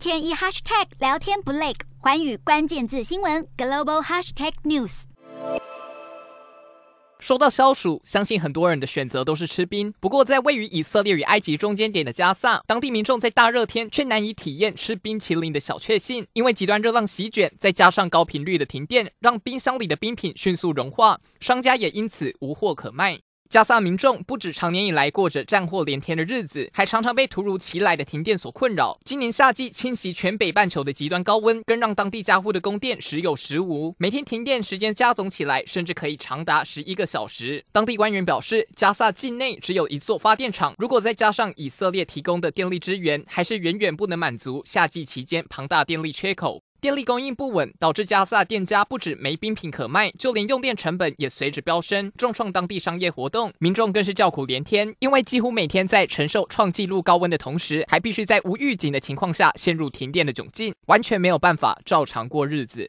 天一 hashtag 聊天不累，环宇关键字新闻 global hashtag news。说到消暑，相信很多人的选择都是吃冰。不过，在位于以色列与埃及中间点的加萨，当地民众在大热天却难以体验吃冰淇淋的小确幸，因为极端热浪席卷，再加上高频率的停电，让冰箱里的冰品迅速融化，商家也因此无货可卖。加萨民众不止常年以来过着战祸连天的日子，还常常被突如其来的停电所困扰。今年夏季侵袭全北半球的极端高温，更让当地家户的供电时有时无，每天停电时间加总起来，甚至可以长达十一个小时。当地官员表示，加萨境内只有一座发电厂，如果再加上以色列提供的电力支援，还是远远不能满足夏季期间庞大电力缺口。电力供应不稳，导致加萨店家不止没冰品可卖，就连用电成本也随之飙升，重创当地商业活动。民众更是叫苦连天，因为几乎每天在承受创纪录高温的同时，还必须在无预警的情况下陷入停电的窘境，完全没有办法照常过日子。